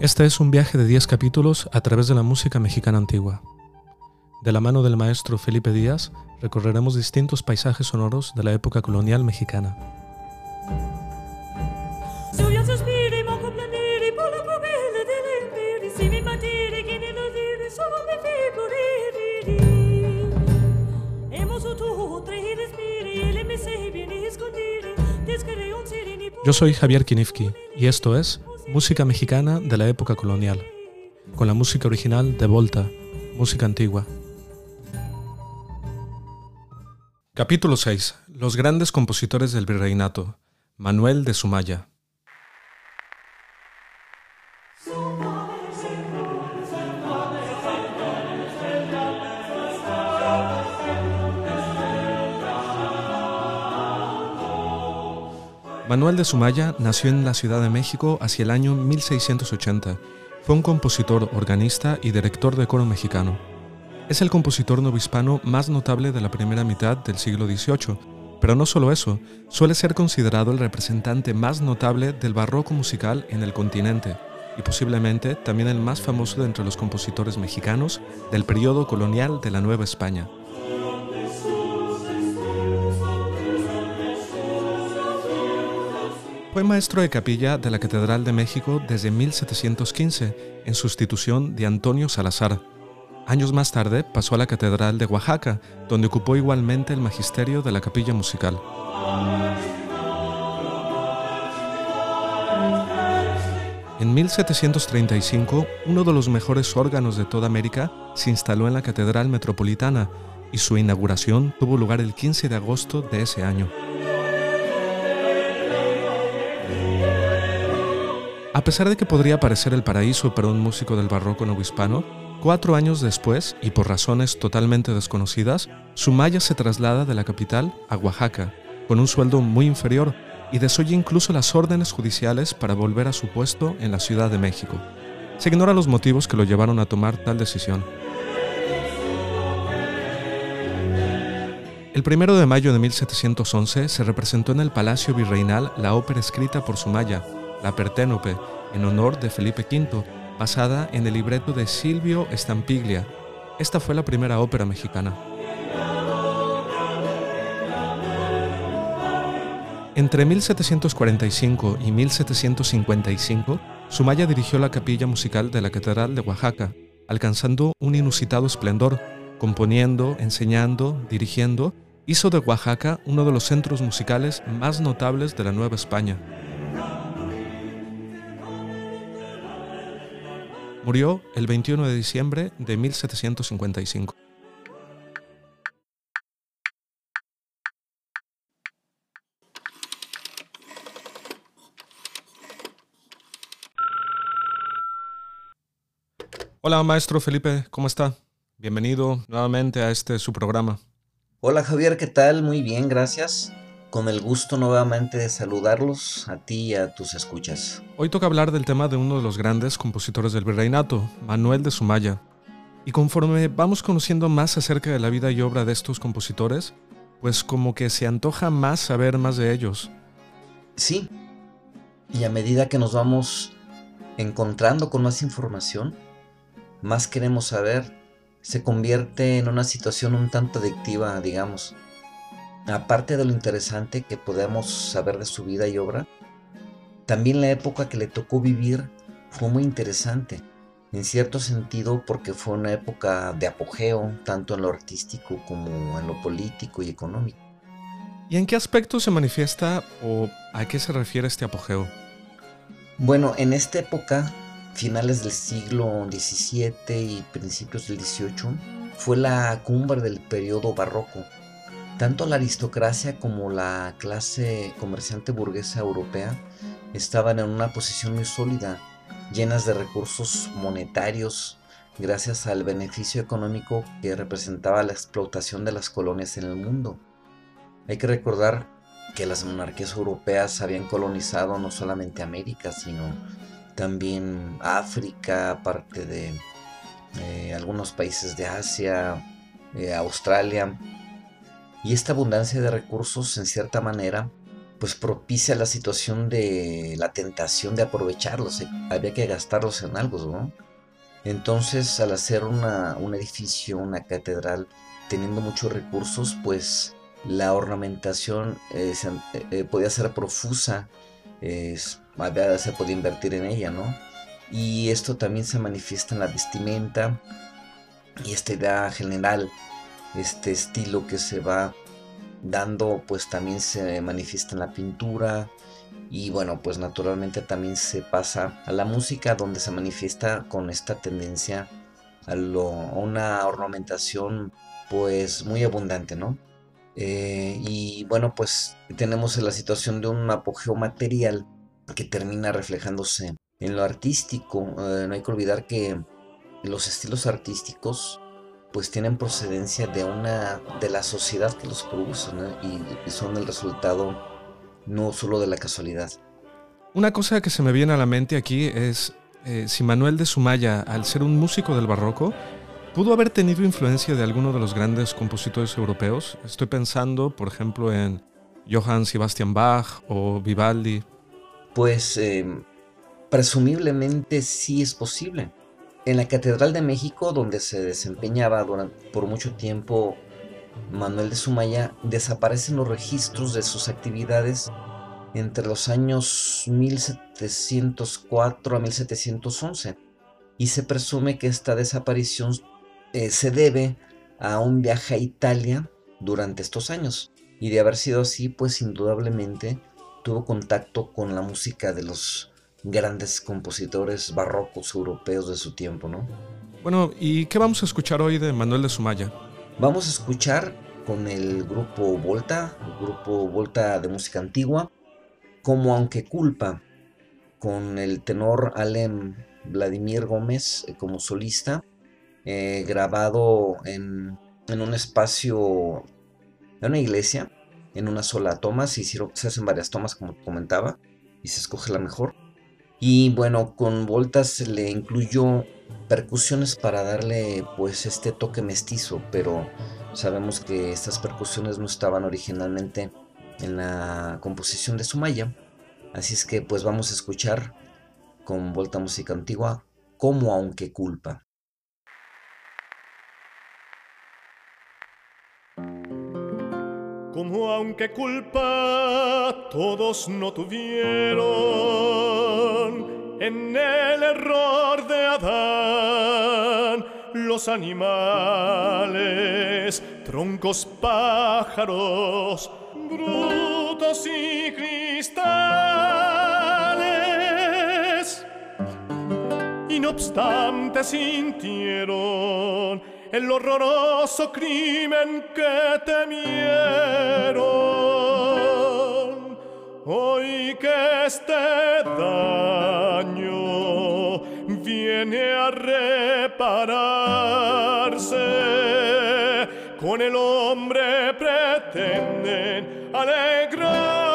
Este es un viaje de 10 capítulos a través de la música mexicana antigua. De la mano del maestro Felipe Díaz, recorreremos distintos paisajes sonoros de la época colonial mexicana. Yo soy Javier Kinifki y esto es Música mexicana de la época colonial, con la música original de Volta, música antigua. Capítulo 6. Los grandes compositores del virreinato. Manuel de Sumaya. Manuel de Sumaya nació en la Ciudad de México hacia el año 1680. Fue un compositor, organista y director de coro mexicano. Es el compositor novohispano más notable de la primera mitad del siglo XVIII, pero no solo eso, suele ser considerado el representante más notable del barroco musical en el continente y posiblemente también el más famoso de entre los compositores mexicanos del periodo colonial de la Nueva España. Fue maestro de capilla de la Catedral de México desde 1715, en sustitución de Antonio Salazar. Años más tarde pasó a la Catedral de Oaxaca, donde ocupó igualmente el magisterio de la capilla musical. En 1735, uno de los mejores órganos de toda América se instaló en la Catedral Metropolitana y su inauguración tuvo lugar el 15 de agosto de ese año. A pesar de que podría parecer el paraíso para un músico del barroco novohispano, cuatro años después, y por razones totalmente desconocidas, Sumaya se traslada de la capital a Oaxaca, con un sueldo muy inferior, y desoye incluso las órdenes judiciales para volver a su puesto en la Ciudad de México. Se ignora los motivos que lo llevaron a tomar tal decisión. El primero de mayo de 1711 se representó en el Palacio Virreinal la ópera escrita por Sumaya, la Perténope, en honor de Felipe V, basada en el libreto de Silvio Stampiglia. Esta fue la primera ópera mexicana. Entre 1745 y 1755, Sumaya dirigió la capilla musical de la Catedral de Oaxaca, alcanzando un inusitado esplendor, componiendo, enseñando, dirigiendo, hizo de Oaxaca uno de los centros musicales más notables de la Nueva España. Murió el 21 de diciembre de 1755. Hola, maestro Felipe, ¿cómo está? Bienvenido nuevamente a este su programa. Hola Javier, ¿qué tal? Muy bien, gracias con el gusto nuevamente de saludarlos a ti y a tus escuchas. Hoy toca hablar del tema de uno de los grandes compositores del virreinato, Manuel de Sumaya. Y conforme vamos conociendo más acerca de la vida y obra de estos compositores, pues como que se antoja más saber más de ellos. Sí, y a medida que nos vamos encontrando con más información, más queremos saber, se convierte en una situación un tanto adictiva, digamos aparte de lo interesante que podemos saber de su vida y obra, también la época que le tocó vivir fue muy interesante, en cierto sentido porque fue una época de apogeo, tanto en lo artístico como en lo político y económico. ¿Y en qué aspecto se manifiesta o a qué se refiere este apogeo? Bueno, en esta época, finales del siglo XVII y principios del XVIII, fue la cumbre del periodo barroco, tanto la aristocracia como la clase comerciante burguesa europea estaban en una posición muy sólida, llenas de recursos monetarios gracias al beneficio económico que representaba la explotación de las colonias en el mundo. Hay que recordar que las monarquías europeas habían colonizado no solamente América, sino también África, parte de eh, algunos países de Asia, eh, Australia, Y esta abundancia de recursos, en cierta manera, pues propicia la situación de la tentación de aprovecharlos. Había que gastarlos en algo, ¿no? Entonces, al hacer una, un edificio, una catedral, teniendo muchos recursos, pues la ornamentación eh, eh, eh, podía ser profusa, había, se podía invertir en ella, ¿no? Y esto también se manifiesta en la vestimenta y esta idea general, este estilo que se va dando, pues también se manifiesta en la pintura, y bueno, pues naturalmente también se pasa a la música donde se manifiesta con esta tendencia a, una ornamentación pues muy abundante, ¿no? Eh, y bueno, pues tenemos la situación de un apogeo material que termina reflejándose en lo artístico. Eh, no hay que olvidar que los estilos artísticos pues tienen procedencia de una de la sociedad que los produce y son el resultado no solo de la casualidad. Una cosa que se me viene a la mente aquí es eh, si Manuel de Sumaya, al ser un músico del barroco, pudo haber tenido influencia de alguno de los grandes compositores europeos. Estoy pensando, por ejemplo, en Johann Sebastian Bach o Vivaldi. Pues em, presumiblemente sí es posible. En la Catedral de México, donde se desempeñaba por mucho tiempo Manuel de Sumaya desaparecen los registros de sus actividades entre los años 1704 a 1711 y se presume que esta desaparición eh, se debe a un viaje a Italia durante estos años y de haber sido así pues indudablemente tuvo contacto con la música de los grandes compositores barrocos europeos de su tiempo, ¿no? Bueno, ¿y qué vamos a escuchar hoy de Manuel de Sumaya? Vamos a escuchar con el grupo Volta, el grupo Volta de música antigua, como Aunque Culpa, con el tenor Alem Vladimir Gómez eh, como solista, eh, grabado en, un espacio, en una iglesia, en una sola toma, se, hicieron, se hacen varias tomas como comentaba, y se escoge la mejor. Y bueno, con Volta se le incluyó percusiones para darle pues este toque mestizo, pero sabemos que estas percusiones no estaban originalmente en la composición de Sumaya, así es que pues vamos a escuchar con Volta Música Antigua como aunque culpa. Como aunque culpa todos no tuvieron en el error de Adán, los animales, troncos, pájaros, brutos y cristales. Y no obstante sintieron el horroroso crimen que temieron. Hoy que este daño viene a repararse, con el hombre pretenden alegrarse.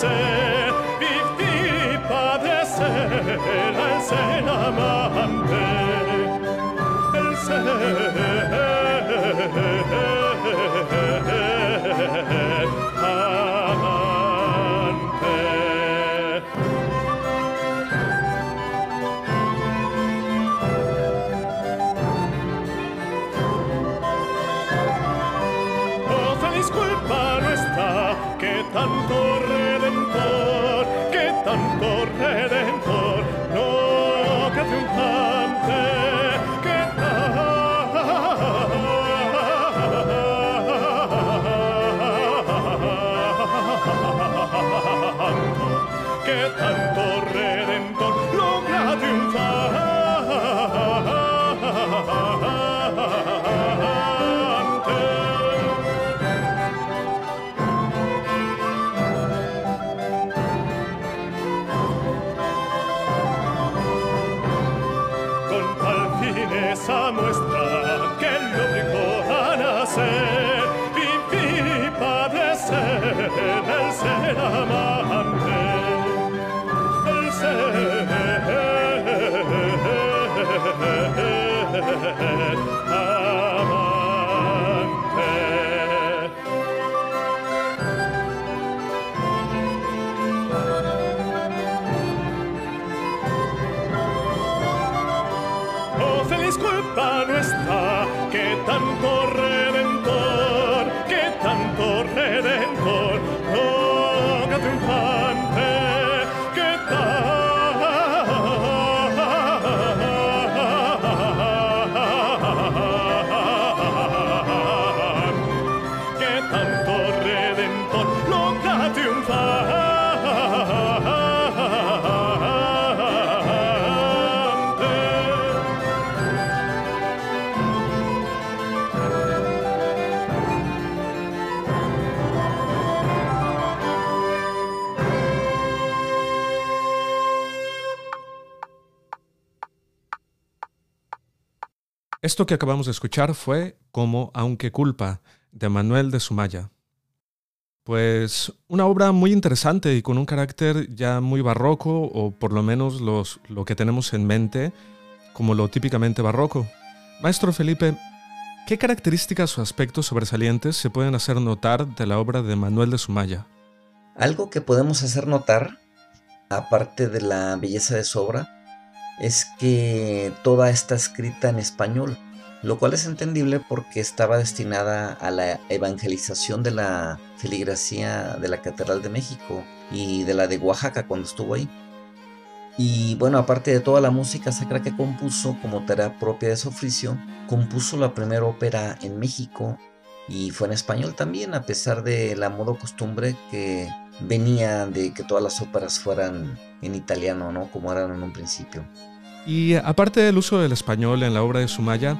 se, viv ti padre sera el sen amante, el ser. Esa muestra que lo obligó a nacer y padecer el ser amante, el ser feliz culpa nuestra, que tanto redentor, Esto que acabamos de escuchar fue como Aunque culpa, de Manuel de Sumaya. Pues una obra muy interesante y con un carácter ya muy barroco, o por lo menos los, lo que tenemos en mente como lo típicamente barroco. Maestro Felipe, ¿qué características o aspectos sobresalientes se pueden hacer notar de la obra de Manuel de Sumaya? Algo que podemos hacer notar, aparte de la belleza de su obra, es que toda está escrita en español, lo cual es entendible porque estaba destinada a la evangelización de la filigrafía de la Catedral de México y de la de Oaxaca cuando estuvo ahí. Y bueno, aparte de toda la música sacra que compuso como tarea propia de su oficio, compuso la primera ópera en México y fue en español también, a pesar de la moda o costumbre que venía de que todas las óperas fueran en italiano, ¿no? Como eran en un principio. Y aparte del uso del español en la obra de Sumaya,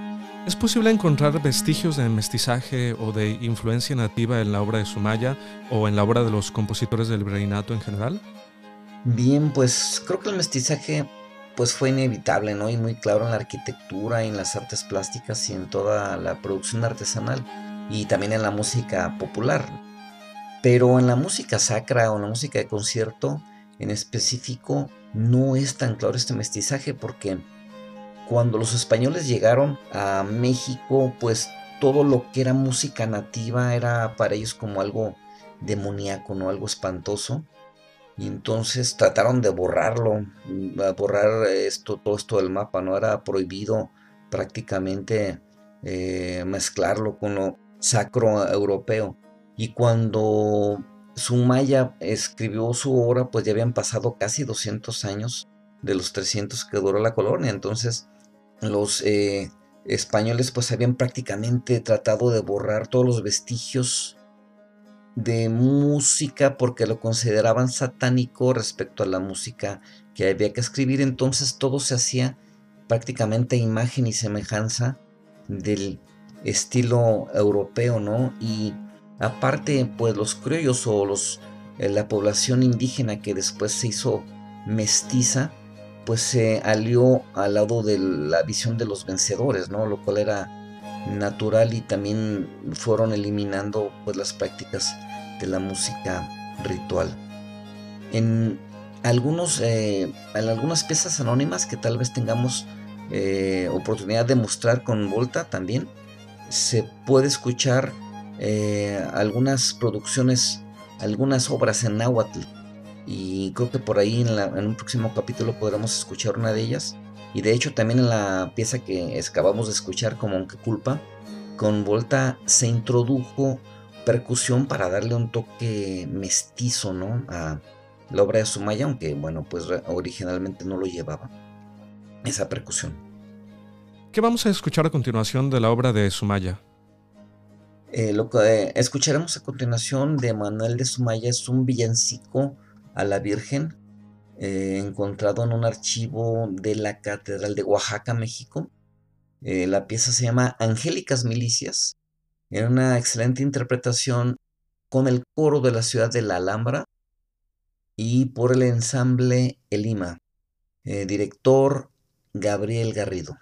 ¿es posible encontrar vestigios de mestizaje o de influencia nativa en la obra de Sumaya o en la obra de los compositores del virreinato en general? Bien, pues creo que el mestizaje pues fue inevitable, ¿no? Y muy claro en la arquitectura, en las artes plásticas y en toda la producción artesanal y también en la música popular. Pero en la música sacra o en la música de concierto en específico no es tan claro este mestizaje porque cuando los españoles llegaron a México, pues todo lo que era música nativa era para ellos como algo demoníaco, ¿no? Algo espantoso. Y entonces trataron de borrarlo, a borrar esto, todo esto del mapa, ¿no? Era prohibido prácticamente eh, mezclarlo con lo sacro europeo. Y cuando Sumaya escribió su obra, pues ya habían pasado casi 200 años de los 300 que duró la colonia. Entonces los eh, españoles pues habían prácticamente tratado de borrar todos los vestigios de música porque lo consideraban satánico respecto a la música que había que escribir. Entonces todo se hacía prácticamente imagen y semejanza del estilo europeo, ¿no? Y aparte, pues los criollos o los, eh, la población indígena que después se hizo mestiza, pues se alió al lado de la visión de los vencedores, ¿no? Lo cual era natural y también fueron eliminando pues las prácticas de la música ritual. En algunos, eh, en algunas piezas anónimas que tal vez tengamos eh, oportunidad de mostrar con Volta también, se puede escuchar eh, algunas producciones, algunas obras en náhuatl. Y creo que por ahí en, la- un próximo capítulo podremos escuchar una de ellas. Y de hecho también en la pieza que acabamos de escuchar como Aunque Culpa, con Volta se introdujo percusión para darle un toque mestizo, ¿no? A la obra de Sumaya, aunque bueno, pues originalmente no lo llevaba. Esa percusión. ¿Qué vamos a escuchar a continuación de la obra de Sumaya? Eh, lo que eh, escucharemos a continuación de Manuel de Sumaya es un villancico a la Virgen eh, encontrado en un archivo de la Catedral de Oaxaca, México. La pieza se llama Angélicas Milicias. Era una excelente interpretación con el coro de la ciudad de La Alhambra y por el ensamble Elima. Eh, director Gabriel Garrido.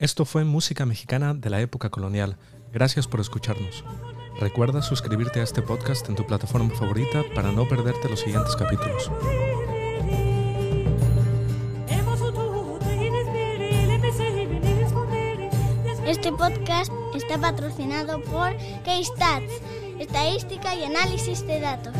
Esto fue música mexicana de la época colonial. Gracias por escucharnos. Recuerda suscribirte a este podcast en tu plataforma favorita para no perderte los siguientes capítulos. Este podcast está patrocinado por Keystats, estadística y análisis de datos.